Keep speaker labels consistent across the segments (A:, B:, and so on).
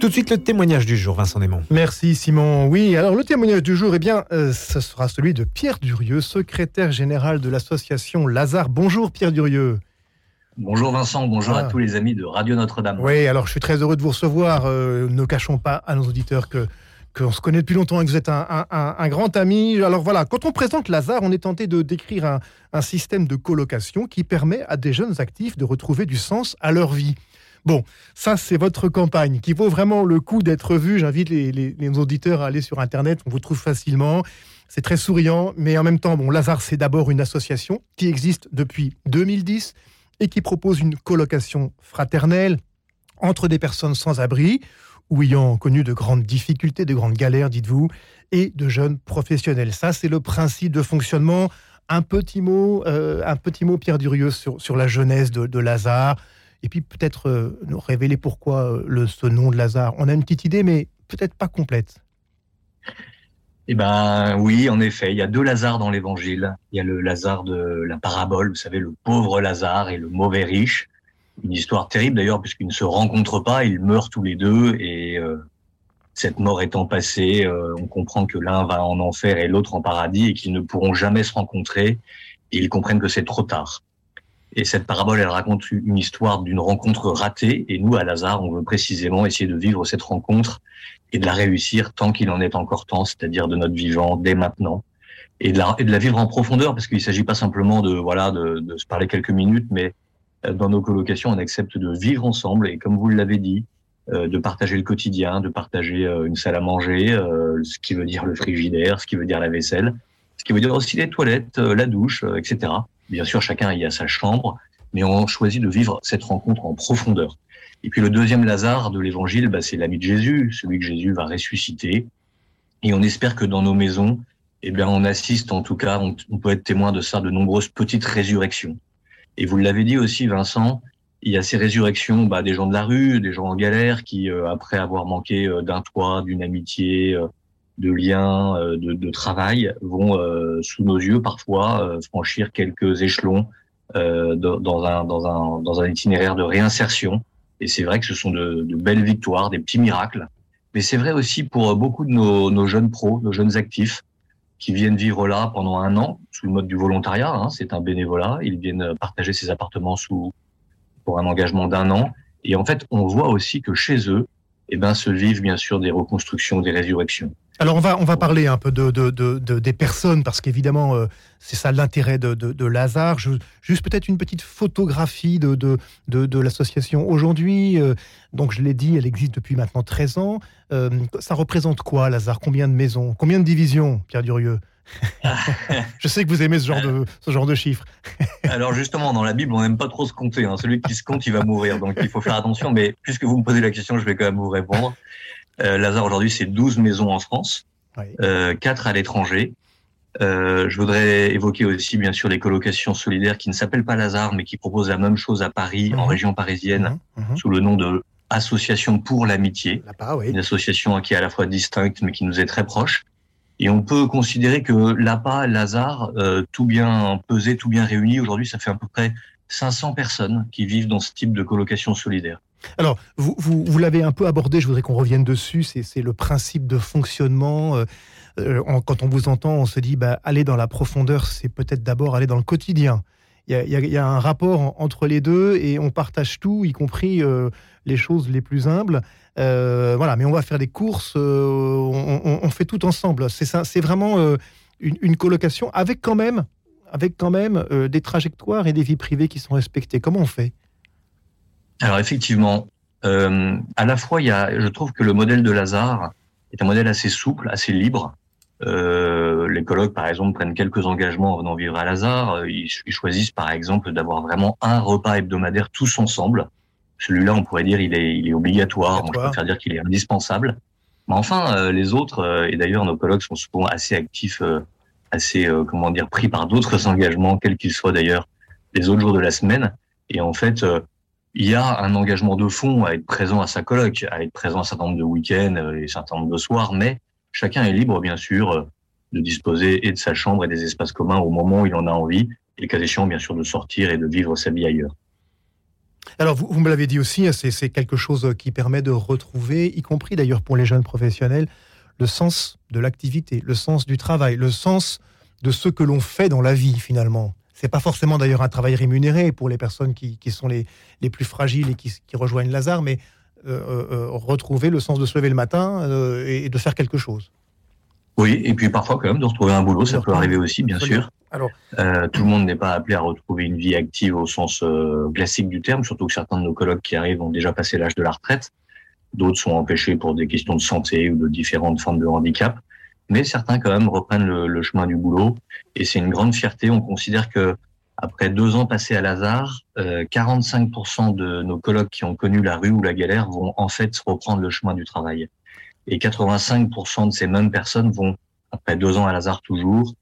A: Tout de suite, le témoignage du jour, Vincent Desmond.
B: Merci Simon. Oui, alors le témoignage du jour, eh bien, euh, ce sera celui de Pierre Durieux, secrétaire général de l'association Lazare. Bonjour Pierre Durieux.
C: Bonjour Vincent, bonjour à ah. tous les amis de Radio Notre-Dame.
B: Oui, alors je suis très heureux de vous recevoir. Euh, ne cachons pas à nos auditeurs que qu'on se connaît depuis longtemps et que vous êtes un, grand ami. Alors voilà, quand on présente Lazare, on est tenté de décrire un, un système de colocation qui permet à des jeunes actifs de retrouver du sens à leur vie. Bon, ça c'est votre campagne qui vaut vraiment le coup d'être vue. J'invite les, auditeurs à aller sur Internet, on vous trouve facilement. C'est très souriant, mais en même temps, bon, Lazare c'est d'abord une association qui existe depuis 2010 et qui propose une colocation fraternelle entre des personnes sans abri ou ayant connu de grandes difficultés, de grandes galères, dites-vous, et de jeunes professionnels. Ça, c'est le principe de fonctionnement. Un petit mot, euh, un petit mot, Pierre Durieux, sur, la jeunesse de, de Lazare et puis peut-être euh, nous révéler pourquoi euh, ce nom de Lazare. On a une petite idée, mais peut-être pas complète.
C: Eh ben oui, en effet, il y a deux Lazars dans l'Évangile. Il y a le Lazare de la parabole, vous savez, le pauvre Lazare et le mauvais riche. Une histoire terrible d'ailleurs, puisqu'ils ne se rencontrent pas, ils meurent tous les deux, et euh, cette mort étant passée, on comprend que l'un va en enfer et l'autre en paradis, et qu'ils ne pourront jamais se rencontrer, et ils comprennent que c'est trop tard. Et cette parabole, elle raconte une histoire d'une rencontre ratée. Et nous, à Lazare, on veut précisément essayer de vivre cette rencontre et de la réussir tant qu'il en est encore temps, c'est-à-dire de notre vivant dès maintenant, et de la, et de la vivre en profondeur, parce qu'il ne s'agit pas simplement de voilà de, de, se parler quelques minutes, mais euh, dans nos colocations, on accepte de vivre ensemble. Et comme vous l'avez dit, euh, de partager le quotidien, de partager euh, une salle à manger, ce qui veut dire le frigidaire, ce qui veut dire la vaisselle, ce qui veut dire aussi les toilettes, la douche, etc. Bien sûr, chacun y a sa chambre, mais on choisit de vivre cette rencontre en profondeur. Et puis le deuxième Lazare de l'Évangile, bah, c'est l'ami de Jésus, celui que Jésus va ressusciter. Et on espère que dans nos maisons, eh bien, on assiste, en tout cas, on, peut être témoin de ça, de nombreuses petites résurrections. Et vous l'avez dit aussi, Vincent, il y a ces résurrections bah, des gens de la rue, des gens en galère qui, euh, après avoir manqué euh, d'un toit, d'une amitié, euh, de liens, euh, de, de travail vont euh, sous nos yeux parfois euh, franchir quelques échelons dans, un, dans, un, dans un itinéraire de réinsertion. Et c'est vrai que ce sont de, de, belles victoires, des petits miracles. Mais c'est vrai aussi pour beaucoup de nos, nos, jeunes pros, nos jeunes actifs, qui viennent vivre là pendant un an sous le mode du volontariat. Hein, c'est un bénévolat. Ils viennent partager ces appartements sous pour un engagement d'un an. Et en fait, on voit aussi que chez eux, eh ben, se vivent bien sûr des reconstructions, des résurrections.
B: Alors on va on va parler un peu de, de, de, des personnes parce qu'évidemment euh, c'est ça l'intérêt de, de, Lazare. Je, juste peut-être une petite photographie de, de, l'association aujourd'hui. Euh, donc je l'ai dit, elle existe depuis maintenant 13 ans. Euh, ça représente quoi Lazare? Combien de maisons? Combien de divisions Pierre Durieux? Je sais que vous aimez ce genre de, ce genre de chiffres.
C: Alors justement, dans la Bible, on n'aime pas trop se compter. Hein. Celui qui se compte, il va mourir. Donc il faut faire attention. Mais puisque vous me posez la question, je vais quand même vous répondre. Euh, Lazare, aujourd'hui, c'est 12 maisons en France, euh, 4 à l'étranger. Euh, je voudrais évoquer aussi, bien sûr, les colocations solidaires qui ne s'appellent pas Lazare, mais qui proposent la même chose à Paris, en mhm. région parisienne, mhm. Mhm. sous le nom de Association pour l'amitié. Une association qui est à la fois distincte, mais qui nous est très proche. Et on peut considérer que l'APA, Lazare, euh, tout bien pesé, tout bien réuni, aujourd'hui, ça fait à peu près 500 personnes qui vivent dans ce type de colocation solidaire.
B: Alors, vous, vous, l'avez un peu abordé, je voudrais qu'on revienne dessus, c'est le principe de fonctionnement. Euh, euh, quand on vous entend, on se dit, bah, aller dans la profondeur, c'est peut-être d'abord aller dans le quotidien. Il y, a, un rapport entre les deux et on partage tout, y compris euh, les choses les plus humbles. voilà, mais on va faire des courses, on, fait tout ensemble. C'est vraiment une, colocation avec quand même, avec quand même des trajectoires et des vies privées qui sont respectées. Comment on fait?
C: Alors effectivement, euh, à la fois, il y a, je trouve que le modèle de Lazare est un modèle assez souple, assez libre. Euh, les colloques, par exemple, prennent quelques engagements en venant vivre à Lazare. Ils, choisissent, par exemple, d'avoir vraiment un repas hebdomadaire tous ensemble. Celui-là, on pourrait dire, il est, il est obligatoire. je préfère dire qu'il est indispensable. Mais enfin, euh, les autres, euh, et d'ailleurs, nos colloques sont souvent assez actifs, euh, assez, comment dire, pris par d'autres engagements, quels qu'ils soient d'ailleurs, les autres jours de la semaine. Et en fait, il y a un engagement de fond à être présent à sa colloque, à être présent un certain nombre de week-ends et un certain nombre de soirs, mais chacun est libre, bien sûr, de disposer et de sa chambre et des espaces communs au moment où il en a envie, et le cas échéant, bien sûr, de sortir et de vivre sa vie ailleurs.
B: Alors, vous, vous me l'avez dit aussi, hein, c'est quelque chose qui permet de retrouver, y compris d'ailleurs pour les jeunes professionnels, le sens de l'activité, le sens du travail, le sens de ce que l'on fait dans la vie finalement. C'est pas forcément d'ailleurs un travail rémunéré pour les personnes qui, sont les, les, plus fragiles et qui, rejoignent Lazare, mais euh, euh, euh, retrouver le sens de se lever le matin et de faire quelque chose.
C: Oui, et puis parfois quand même de retrouver un boulot, ça peut arriver aussi, bien sûr. Alors, tout le monde n'est pas appelé à retrouver une vie active au sens classique du terme, surtout que certains de nos collègues qui arrivent ont déjà passé l'âge de la retraite. D'autres sont empêchés pour des questions de santé ou de différentes formes de handicap. Mais certains, quand même, reprennent le, chemin du boulot. Et c'est une grande fierté. On considère que après deux ans passés à Lazare, euh, 45% de nos collègues qui ont connu la rue ou la galère vont en fait reprendre le chemin du travail. Et 85% de ces mêmes personnes vont, après deux ans à Lazare toujours,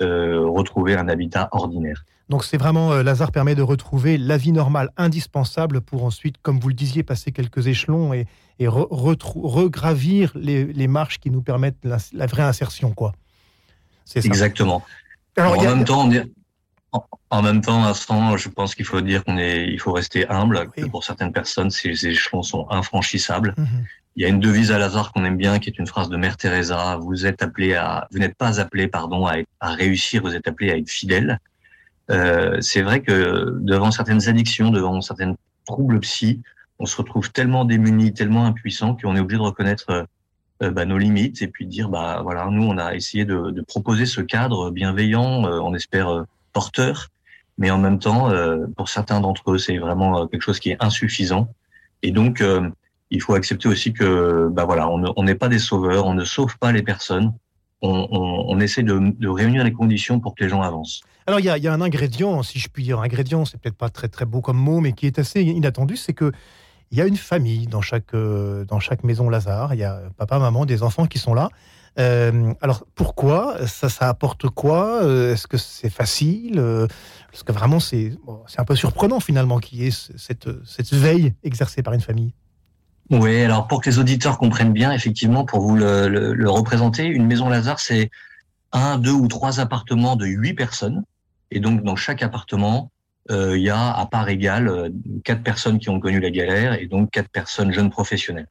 C: euh, retrouver un habitat ordinaire.
B: Donc c'est vraiment, euh, Lazare permet de retrouver la vie normale indispensable pour ensuite, comme vous le disiez, passer quelques échelons et, regravir les, marches qui nous permettent la, vraie insertion. quoi.
C: C'est Exactement. Alors, en, même temps, en, même temps, instant, je pense qu'il faut dire qu'on est, il faut rester humble. pour certaines personnes, ces échelons sont infranchissables. Mhm. Il y a une devise à Lazare qu'on aime bien, qui est une phrase de Mère Teresa. Vous êtes appelé à, vous n'êtes pas appelé, pardon, à, à réussir. Vous êtes appelé à être fidèle. Euh, c'est vrai que devant certaines addictions, devant certains troubles psy, on se retrouve tellement démunis, tellement impuissants qu'on est obligé de reconnaître euh, bah, nos limites et puis de dire bah voilà, nous on a essayé de, proposer ce cadre bienveillant, euh, on espère euh, porteur, mais en même temps, pour certains d'entre eux, c'est vraiment quelque chose qui est insuffisant. Et donc, il faut accepter aussi que bah voilà, on n'est pas des sauveurs, on ne sauve pas les personnes, on, essaie de, réunir les conditions pour que les gens avancent.
B: Alors il y a, un ingrédient, si je puis dire, ingrédient, c'est peut-être pas très très beau comme mot, mais qui est assez inattendu, c'est que il y a une famille dans chaque euh, dans chaque maison Lazare. Il y a papa, maman, des enfants qui sont là. Euh, alors pourquoi? Ça, ça apporte quoi? Euh, Est-ce que c'est facile? Parce que vraiment c'est c'est un peu surprenant finalement qu'il y ait cette cette veille exercée par une famille.
C: Oui, alors pour que les auditeurs comprennent bien, effectivement, pour vous le, représenter, une maison Lazare, c'est un, deux ou trois appartements de huit personnes. Et donc, dans chaque appartement, il y a à part égale euh, quatre personnes qui ont connu la galère et donc quatre personnes jeunes professionnelles.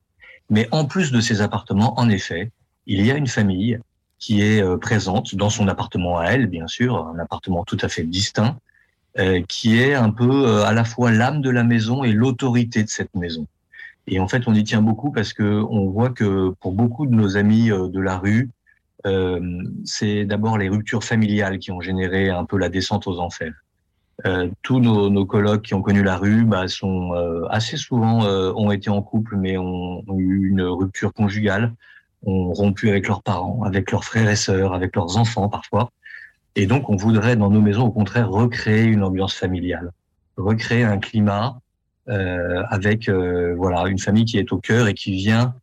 C: Mais en plus de ces appartements, en effet, il y a une famille qui est euh, présente dans son appartement à elle, bien sûr, un appartement tout à fait distinct, qui est un peu à la fois l'âme de la maison et l'autorité de cette maison. Et en fait, on y tient beaucoup parce que on voit que pour beaucoup de nos amis euh, de la rue, euh, c'est d'abord les ruptures familiales qui ont généré un peu la descente aux enfers. Euh, tous nos, nos collègues qui ont connu la rue bah, sont euh, assez souvent euh, ont été en couple, mais ont, eu une rupture conjugale, ont rompu avec leurs parents, avec leurs frères et sœurs, avec leurs enfants parfois. Et donc, on voudrait dans nos maisons, au contraire, recréer une ambiance familiale, recréer un climat euh, avec euh, voilà une famille qui est au cœur et qui vient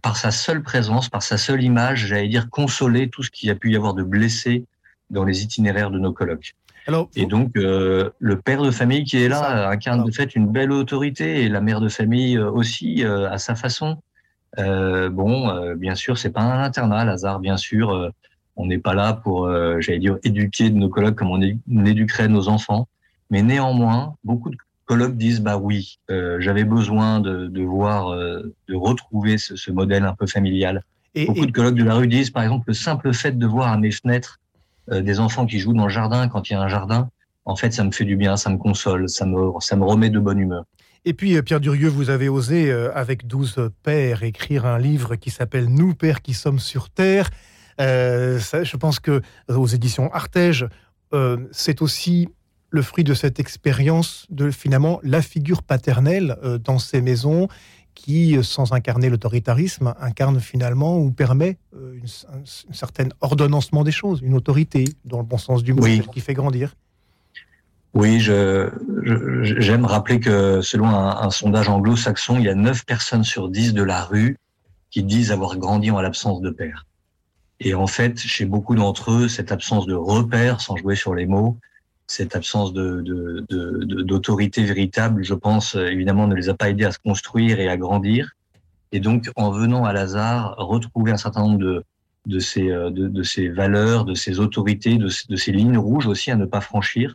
C: par sa seule présence, par sa seule image, j'allais dire consoler tout ce qu'il y a pu y avoir de blessés dans les itinéraires de nos colloques. Alors, et donc le père de famille qui est là incarne de fait une belle autorité et la mère de famille aussi à sa façon. bon, bien sûr, c'est pas un internat, Lazare. Bien sûr, on n'est pas là pour, j'allais dire, éduquer de nos colloques comme on, on éduquerait nos enfants. Mais néanmoins, beaucoup de colloques disent bah oui, euh, j'avais besoin de, de voir, euh, de retrouver ce, ce, modèle un peu familial. Et, Beaucoup de colloques de la rue disent par exemple le simple fait de voir à mes fenêtres euh, des enfants qui jouent dans le jardin quand il y a un jardin, en fait ça me fait du bien, ça me console, ça me, remet de bonne humeur.
B: Et puis, Pierre Durieux, vous avez osé, avec 12 pères, écrire un livre qui s'appelle Nous, pères qui sommes sur Terre. Je pense que aux éditions Artege, c'est aussi le fruit de cette expérience de finalement la figure paternelle euh, dans ces maisons qui, euh, sans incarner l'autoritarisme, incarne finalement ou permet euh, une, certaine ordonnancement des choses, une autorité, dans le bon sens du mot, qui fait grandir.
C: Oui, j'aime je, rappeler que selon un, sondage anglo-saxon, il y a 9 personnes sur 10 de la rue qui disent avoir grandi en l'absence de père. Et en fait, chez beaucoup d'entre eux, cette absence de repère, sans jouer sur les mots, cette absence d'autorité de, de, véritable, je pense, évidemment, ne les a pas aidés à se construire et à grandir. Et donc, en venant à Lazare, retrouver un certain nombre de, de, ces, euh, de, ces valeurs, de ces autorités, de, ces lignes rouges aussi à ne pas franchir,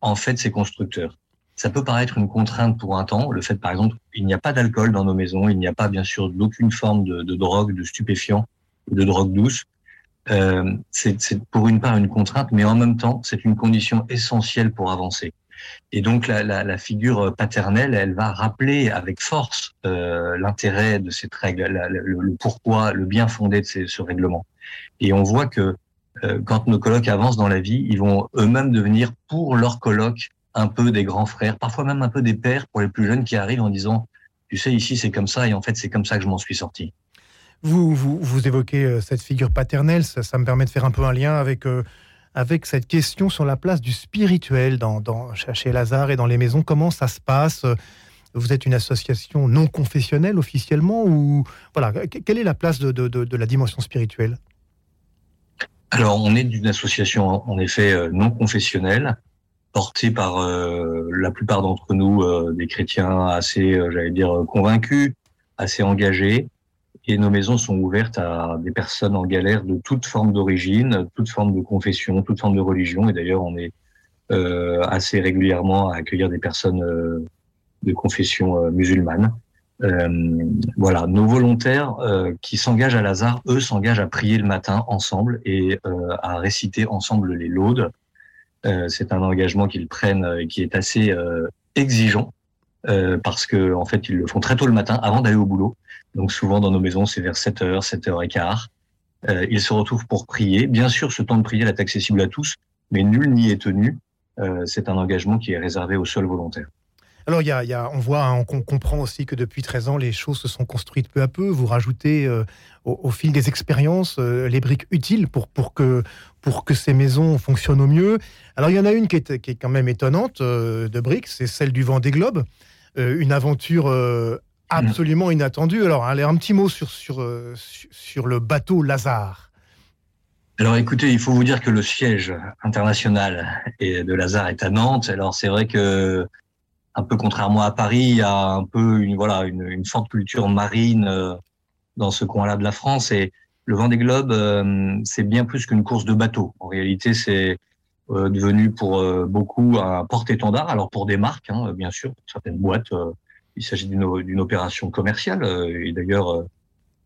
C: en fait, c'est constructeur. ça peut paraître une contrainte pour un temps. Le fait, par exemple, il n'y a pas d'alcool dans nos maisons, il n'y a pas, bien sûr, d'aucune forme de, de, drogue, de stupéfiant, de drogue douce. Euh, c'est pour une part une contrainte, mais en même temps, c'est une condition essentielle pour avancer. Et donc, la, la, la figure paternelle, elle va rappeler avec force euh, l'intérêt de cette règle, le, le, pourquoi, le bien fondé de ces, ce règlement. Et on voit que euh, quand nos colocs avancent dans la vie, ils vont eux-mêmes devenir pour leurs colocs un peu des grands frères, parfois même un peu des pères pour les plus jeunes qui arrivent en disant, tu sais, ici c'est comme ça et en fait c'est comme ça que je m'en suis sorti.
B: Vous, vous, évoquez euh, cette figure paternelle, ça, me permet de faire un peu un lien avec, euh, avec cette question sur la place du spirituel dans, chez Lazare et dans les maisons. Comment ça se passe Vous êtes une association non confessionnelle officiellement ou voilà Quelle est la place de, la dimension spirituelle?
C: Alors, on est d'une association en effet euh, non confessionnelle porté par euh, la plupart d'entre nous, euh, des chrétiens assez, euh, j'allais dire, convaincus, assez engagés. Et nos maisons sont ouvertes à des personnes en galère de toute forme d'origine, toute forme de confession, toute forme de religion. Et d'ailleurs, on est euh, assez régulièrement à accueillir des personnes de confession musulmane. voilà, nos volontaires qui s'engagent à Lazare, eux, s'engagent à prier le matin ensemble et à réciter ensemble les laudes euh, c'est un engagement qu'ils prennent et qui est assez euh, exigeant euh, parce que en fait ils le font très tôt le matin avant d'aller au boulot. Donc souvent dans nos maisons c'est vers 7h, 7h15. Euh, ils se retrouvent pour prier. Bien sûr, ce temps de prière est accessible à tous, mais nul n'y est tenu. Euh, c'est un engagement qui est réservé aux seuls volontaires.
B: Alors, y a, on voit, hein, on comprend aussi que depuis 13 ans, les choses se sont construites peu à peu. Vous rajoutez euh, au, fil des expériences les briques utiles pour, que, pour que ces maisons fonctionnent au mieux. Alors, il y en a une qui est, qui est quand même étonnante de briques, c'est celle du Vendée Globe. Euh, une aventure euh, absolument inattendue. Alors, allez, un petit mot sur, sur, sur le bateau Lazare.
C: Alors écoutez, il faut vous dire que le siège international de Lazare est à Nantes. Alors c'est vrai que un peu contrairement à Paris, il y a un peu une voilà une, une forte culture marine euh, dans ce coin-là de la France. Et le Vendée Globe, euh, c'est bien plus qu'une course de bateau. En réalité, c'est euh, devenu pour euh, beaucoup un porte-étendard. Alors pour des marques, hein, bien sûr, pour certaines boîtes, euh, il s'agit d'une opération commerciale. et d'ailleurs,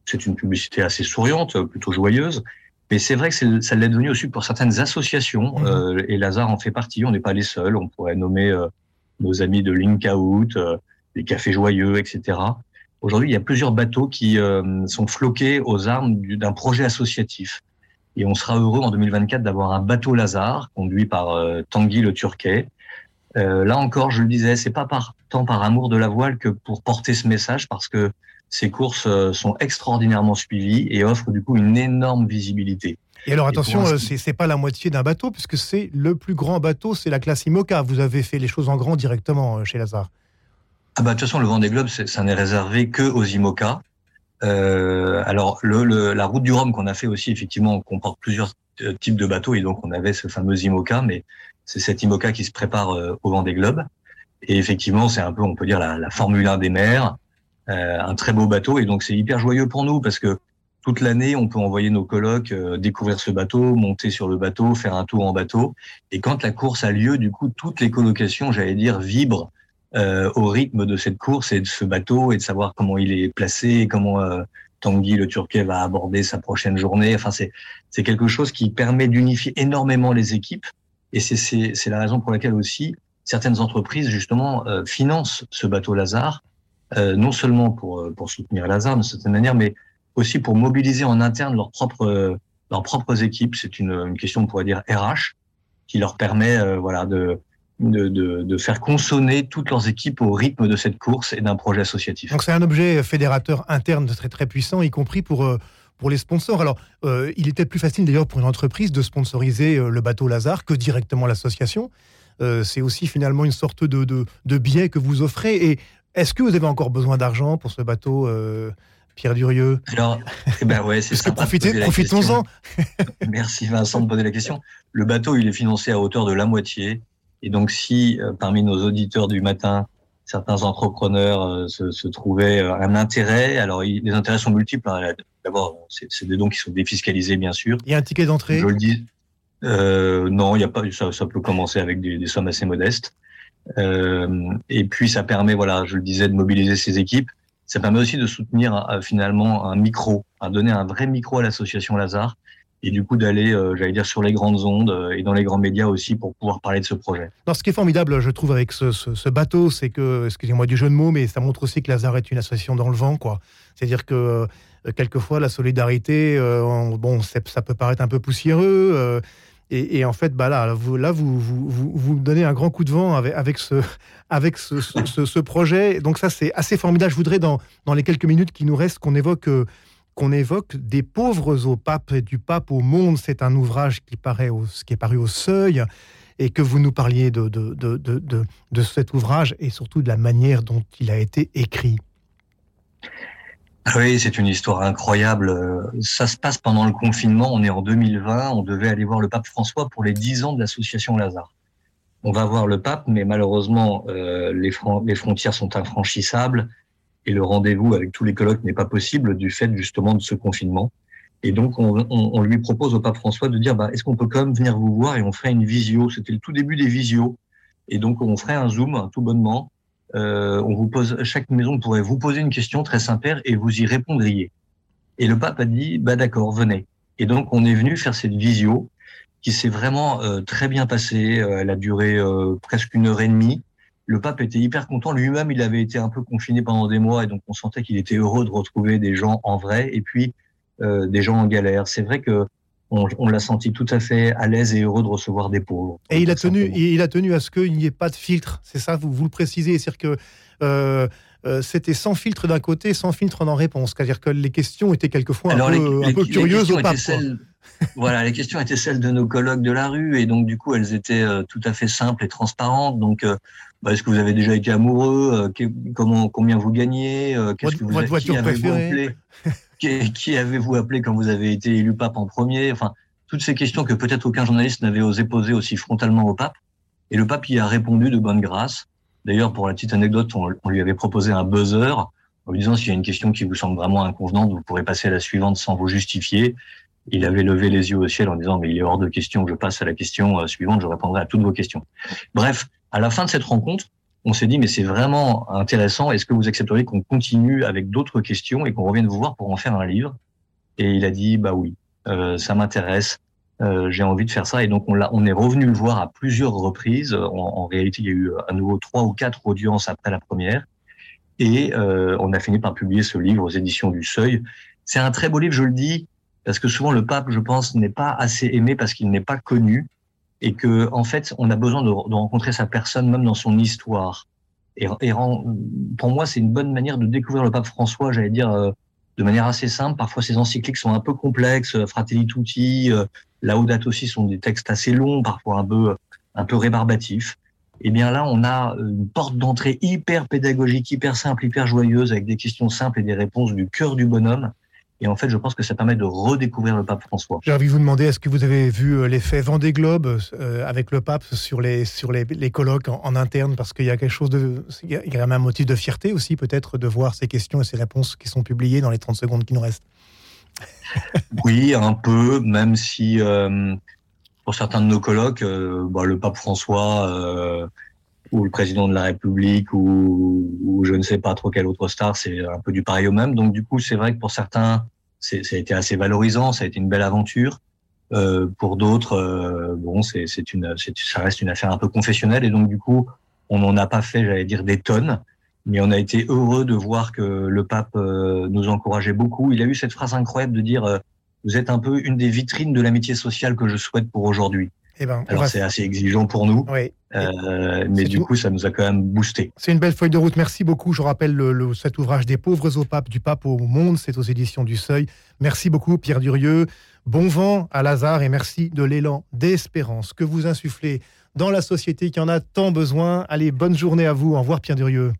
C: c'est une publicité assez souriante, plutôt joyeuse. Mais c'est vrai que ça l'est devenu aussi pour certaines associations. Mmh. et Lazare en fait partie. On n'est pas les seuls. On pourrait nommer nos amis de Link Out, euh, les cafés joyeux, etc. Aujourd'hui, il y a plusieurs bateaux qui euh, sont floqués aux armes d'un projet associatif. Et on sera heureux en 2024 d'avoir un bateau Lazare conduit par euh, Tanguy le Turquet. Euh, là encore, je le disais, c'est pas par, tant par amour de la voile que pour porter ce message, parce que ces courses euh, sont extraordinairement suivies et offrent du coup une énorme visibilité.
B: Et alors attention, euh, c'est pas la moitié d'un bateau, puisque c'est le plus grand bateau, c'est la classe IMOCA. Vous avez fait les choses en grand directement chez Lazare.
C: Ah bah, de toute façon, le Vendée Globe, ça n'est réservé que aux IMOCA. Euh, alors, le, le, la route du Rhum qu'on a fait aussi, effectivement, comporte plusieurs euh, types de bateaux, et donc on avait ce fameux IMOCA, mais c'est cet IMOCA qui se prépare euh, au Vendée Globe. Et effectivement, c'est un peu, on peut dire, la, la Formule 1 des mers, euh, un très beau bateau, et donc c'est hyper joyeux pour nous, parce que toute l'année, on peut envoyer nos colocs euh, découvrir ce bateau, monter sur le bateau, faire un tour en bateau. Et quand la course a lieu, du coup, toutes les colocations, j'allais dire, vibrent euh, au rythme de cette course et de ce bateau et de savoir comment il est placé, comment euh, Tanguy le Turquet va aborder sa prochaine journée. Enfin, c'est c'est quelque chose qui permet d'unifier énormément les équipes. Et c'est c'est la raison pour laquelle aussi certaines entreprises justement euh, financent ce bateau Lazare, euh, non seulement pour pour soutenir Lazare d'une certaine manière, mais aussi pour mobiliser en interne leurs propres, leurs propres équipes. C'est une, une, question, on pourrait dire, RH, qui leur permet euh, voilà, de, de, de, de, faire consonner toutes leurs équipes au rythme de cette course et d'un projet associatif.
B: Donc c'est un objet fédérateur interne très, très puissant, y compris pour... Euh pour les sponsors. Alors, euh, il était plus facile d'ailleurs pour une entreprise de sponsoriser euh, le bateau Lazare que directement l'association. Euh, c'est aussi finalement une sorte de, de, de, biais que vous offrez. Et est-ce que vous avez encore besoin d'argent pour ce bateau euh, Pierre Durieux?
C: Alors, eh ben ouais, c'est.
B: Profitons-en.
C: Merci Vincent de poser la question. Le bateau, il est financé à hauteur de la moitié. Et donc, si euh, parmi nos auditeurs du matin, certains entrepreneurs euh, se, se, trouvaient euh, un intérêt, alors il, les intérêts sont multiples. Hein. D'abord, c'est des dons qui sont défiscalisés, bien sûr.
B: Il y a un ticket d'entrée?
C: Je le dis. Euh, non, il y a pas. Ça, ça, peut commencer avec des, des sommes assez modestes. et puis ça permet, voilà, je le disais, de mobiliser ses équipes. Ça permet aussi de soutenir finalement un micro, à donner un vrai micro à l'association Lazare et du coup d'aller, euh, j'allais dire, sur les grandes ondes euh, et dans les grands médias aussi pour pouvoir parler de ce projet.
B: Alors, ce qui est formidable, je trouve, avec ce, bateau, c'est que, excusez-moi du jeu de mots, mais ça montre aussi que Lazare est une association dans le vent, quoi. C'est-à-dire que euh, quelquefois, la solidarité, bon, ça peut paraître un peu poussiéreux. Et, en fait, bah là, vous, là vous, vous, vous, donnez un grand coup de vent avec, ce, avec ce, projet. Donc ça, c'est assez formidable. Je voudrais, dans, dans les quelques minutes qui nous restent, qu'on évoque qu'on évoque des pauvres au pape et du pape au monde. C'est un ouvrage qui, paraît qui est paru au seuil et que vous nous parliez de, de, de, de, cet ouvrage et surtout de la manière dont il a été écrit.
C: Oui, c'est une histoire incroyable. Ça se passe pendant le confinement. On est en 2020. On devait aller voir le pape François pour les 10 ans de l'association Lazare. On va voir le pape, mais malheureusement, euh, les, les frontières sont infranchissables et le rendez-vous avec tous les colloques n'est pas possible du fait justement de ce confinement. Et donc, on, lui propose au pape François de dire, bah, est-ce qu'on peut quand même venir vous voir et on ferait une visio? C'était le tout début des visios. Et donc, on ferait un zoom tout bonnement. Euh, on vous pose, chaque maison pourrait vous poser une question très simple et vous y répondriez. Et le pape a dit, bah d'accord, venez. Et donc, on est venu faire cette visio qui s'est vraiment euh, très bien passée. Euh, elle a duré presque une heure et demie le pape était hyper content. Lui-même, il avait été un peu confiné pendant des mois et donc on sentait qu'il était heureux de retrouver des gens en vrai et puis euh, des gens en galère. C'est vrai que on, l'a senti tout à fait à l'aise et heureux de recevoir des pauvres.
B: Et il a tenu, il a tenu à ce qu'il n'y ait pas de filtre. C'est ça, vous, vous le précisez, c'est-à-dire que euh, euh, c'était sans filtre d'un côté, sans filtre dans réponse. C'est-à-dire que les questions étaient quelquefois un, peu, un peu, curieuses au pape
C: voilà, les questions étaient celles de nos collègues de la rue et donc du coup elles étaient tout à fait simples et transparentes. Donc, bah, est-ce que vous avez déjà été amoureux euh, Comment, combien vous gagnez
B: Qu'est-ce que vous votre voiture qui préférée
C: qui, qui avez-vous appelé quand vous avez été élu pape en premier? Enfin, toutes ces questions que peut-être aucun journaliste n'avait osé poser aussi frontalement au pape. Et le pape y a répondu de bonne grâce. D'ailleurs, pour la petite anecdote, on, on lui avait proposé un buzzer en lui disant s'il y a une question qui vous semble vraiment inconvenante, vous pourrez passer à la suivante sans vous justifier il avait levé les yeux au ciel en disant mais il est hors de question que je passe à la question euh, suivante, je répondrai à toutes vos questions. Bref, à la fin de cette rencontre, on s'est dit mais c'est vraiment intéressant, est-ce que vous accepteriez qu'on continue avec d'autres questions et qu'on revienne vous voir pour en faire un livre? Et il a dit bah oui, euh, ça m'intéresse, euh, j'ai envie de faire ça et donc on, on est revenu le voir à plusieurs reprises. En, réalité, il y a eu à nouveau trois ou quatre audiences après la première et on a fini par publier ce livre aux éditions du Seuil. C'est un très beau livre, je le dis parce que souvent le pape, je pense, n'est pas assez aimé parce qu'il n'est pas connu et que en fait, on a besoin de, rencontrer sa personne même dans son histoire. Et, pour moi, c'est une bonne manière de découvrir le pape François, j'allais dire euh, de manière assez simple. Parfois, ses encycliques sont un peu complexes, euh, Fratelli Tutti, euh, Laudato aussi sont des textes assez longs, parfois un peu un peu rébarbatifs. Et eh bien là, on a une porte d'entrée hyper pédagogique, hyper simple, hyper joyeuse, avec des questions simples et des réponses du cœur du bonhomme. Et en fait, je pense que ça permet de redécouvrir le pape François.
B: J'ai envie de vous demander, est-ce que vous avez vu euh, l'effet Vendée Globe euh, avec le pape sur les, sur les, les colloques en, interne? Parce qu'il y a quelque chose de. Il y a quand même un motif de fierté aussi, peut-être, de voir ces questions et ces réponses qui sont publiées dans les 30 secondes qui nous restent.
C: oui, un peu, même si euh, pour certains de nos colloques, bah, le pape François ou le président de la République ou, ou, je ne sais pas trop quelle autre star, c'est un peu du pareil au même. Donc du coup, c'est vrai que pour certains, ça a été assez valorisant, ça a été une belle aventure. Euh, pour d'autres, euh, bon, c'est une, ça reste une affaire un peu confessionnelle et donc du coup, on n'en a pas fait, j'allais dire, des tonnes, mais on a été heureux de voir que le pape euh, nous encourageait beaucoup. Il a eu cette phrase incroyable de dire euh, vous êtes un peu une des vitrines de l'amitié sociale que je souhaite pour aujourd'hui. Eh ben, Alors c'est assez exigeant pour nous, euh, mais du coup ça nous a quand même boosté.
B: C'est une belle feuille de route. Merci beaucoup. Je rappelle le, cet ouvrage des pauvres au pape, du pape au monde. C'est aux éditions du Seuil. Merci beaucoup Pierre Durieux. Bon vent à Lazare et merci de l'élan d'espérance que vous insufflez dans la société qui en a tant besoin. Allez, bonne journée à vous. Au revoir Pierre Durieux.